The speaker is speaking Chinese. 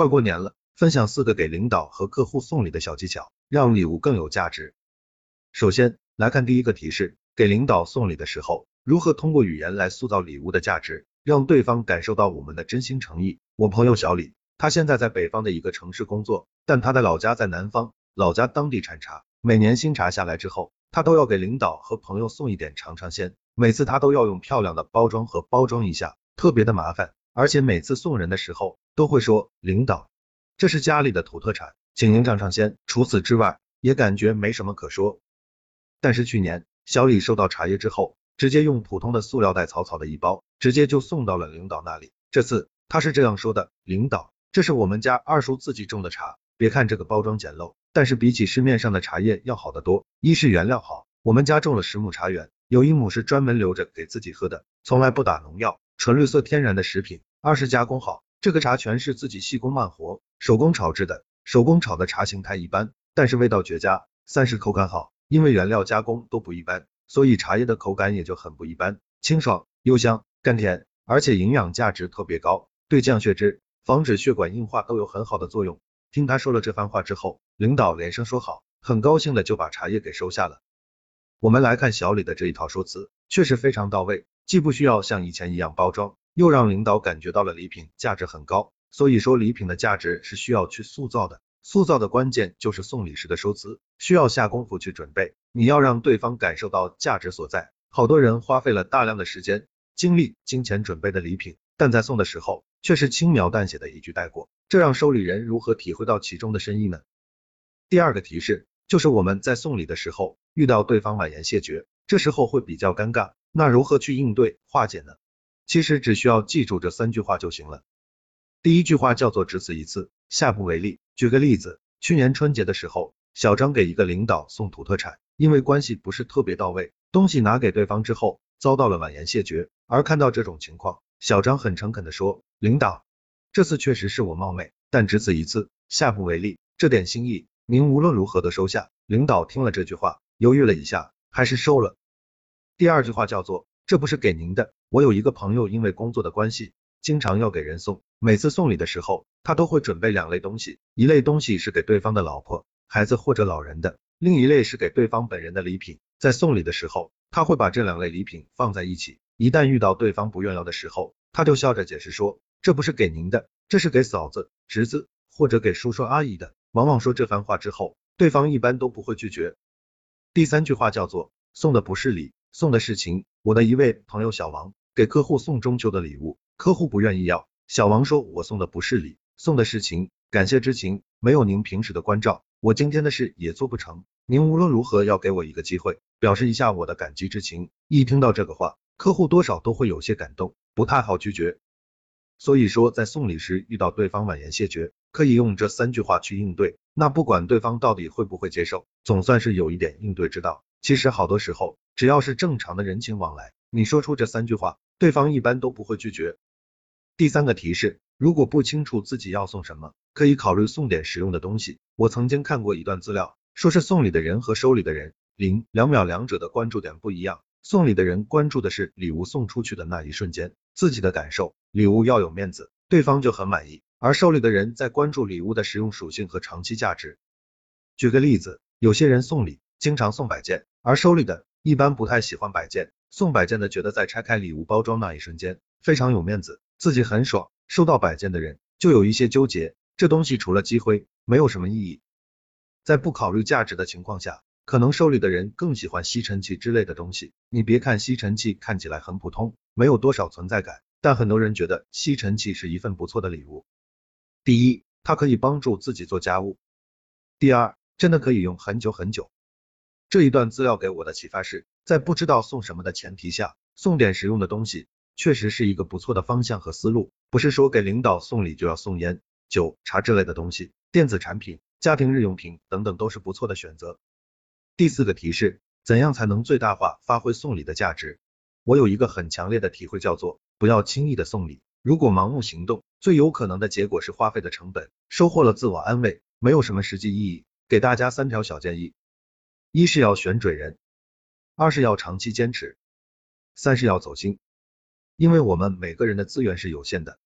快过年了，分享四个给领导和客户送礼的小技巧，让礼物更有价值。首先来看第一个提示，给领导送礼的时候，如何通过语言来塑造礼物的价值，让对方感受到我们的真心诚意。我朋友小李，他现在在北方的一个城市工作，但他的老家在南方，老家当地产茶，每年新茶下来之后，他都要给领导和朋友送一点尝尝鲜，每次他都要用漂亮的包装盒包装一下，特别的麻烦。而且每次送人的时候都会说，领导，这是家里的土特产，请您尝尝鲜。除此之外，也感觉没什么可说。但是去年小李收到茶叶之后，直接用普通的塑料袋草草的一包，直接就送到了领导那里。这次他是这样说的，领导，这是我们家二叔自己种的茶，别看这个包装简陋，但是比起市面上的茶叶要好得多。一是原料好，我们家种了十亩茶园，有一亩是专门留着给自己喝的，从来不打农药。纯绿色天然的食品，二是加工好，这个茶全是自己细工慢活，手工炒制的，手工炒的茶形态一般，但是味道绝佳。三是口感好，因为原料加工都不一般，所以茶叶的口感也就很不一般，清爽、幽香、甘甜，而且营养价值特别高，对降血脂、防止血管硬化都有很好的作用。听他说了这番话之后，领导连声说好，很高兴的就把茶叶给收下了。我们来看小李的这一套说辞，确实非常到位。既不需要像以前一样包装，又让领导感觉到了礼品价值很高。所以说礼品的价值是需要去塑造的，塑造的关键就是送礼时的收资，需要下功夫去准备。你要让对方感受到价值所在。好多人花费了大量的时间、精力、金钱准备的礼品，但在送的时候却是轻描淡写的一句带过，这让收礼人如何体会到其中的深意呢？第二个提示就是我们在送礼的时候遇到对方婉言谢绝，这时候会比较尴尬。那如何去应对化解呢？其实只需要记住这三句话就行了。第一句话叫做只此一次，下不为例。举个例子，去年春节的时候，小张给一个领导送土特产，因为关系不是特别到位，东西拿给对方之后遭到了婉言谢绝。而看到这种情况，小张很诚恳的说，领导，这次确实是我冒昧，但只此一次，下不为例。这点心意，您无论如何都收下。领导听了这句话，犹豫了一下，还是收了。第二句话叫做，这不是给您的。我有一个朋友，因为工作的关系，经常要给人送，每次送礼的时候，他都会准备两类东西，一类东西是给对方的老婆、孩子或者老人的，另一类是给对方本人的礼品。在送礼的时候，他会把这两类礼品放在一起，一旦遇到对方不愿要的时候，他就笑着解释说，这不是给您的，这是给嫂子、侄子或者给叔叔阿姨的。往往说这番话之后，对方一般都不会拒绝。第三句话叫做，送的不是礼。送的是情，我的一位朋友小王给客户送中秋的礼物，客户不愿意要，小王说，我送的不是礼，送的是情，感谢之情，没有您平时的关照，我今天的事也做不成，您无论如何要给我一个机会，表示一下我的感激之情。一听到这个话，客户多少都会有些感动，不太好拒绝。所以说，在送礼时遇到对方婉言谢绝，可以用这三句话去应对，那不管对方到底会不会接受，总算是有一点应对之道。其实好多时候，只要是正常的人情往来，你说出这三句话，对方一般都不会拒绝。第三个提示，如果不清楚自己要送什么，可以考虑送点实用的东西。我曾经看过一段资料，说是送礼的人和收礼的人，零两秒两者的关注点不一样。送礼的人关注的是礼物送出去的那一瞬间，自己的感受，礼物要有面子，对方就很满意。而收礼的人在关注礼物的实用属性和长期价值。举个例子，有些人送礼经常送摆件。而收礼的一般不太喜欢摆件，送摆件的觉得在拆开礼物包装那一瞬间非常有面子，自己很爽。收到摆件的人就有一些纠结，这东西除了积灰没有什么意义。在不考虑价值的情况下，可能收礼的人更喜欢吸尘器之类的东西。你别看吸尘器看起来很普通，没有多少存在感，但很多人觉得吸尘器是一份不错的礼物。第一，它可以帮助自己做家务；第二，真的可以用很久很久。这一段资料给我的启发是，在不知道送什么的前提下，送点实用的东西，确实是一个不错的方向和思路。不是说给领导送礼就要送烟、酒、茶之类的东西，电子产品、家庭日用品等等都是不错的选择。第四个提示，怎样才能最大化发挥送礼的价值？我有一个很强烈的体会，叫做不要轻易的送礼。如果盲目行动，最有可能的结果是花费的成本，收获了自我安慰，没有什么实际意义。给大家三条小建议。一是要选准人，二是要长期坚持，三是要走心。因为我们每个人的资源是有限的，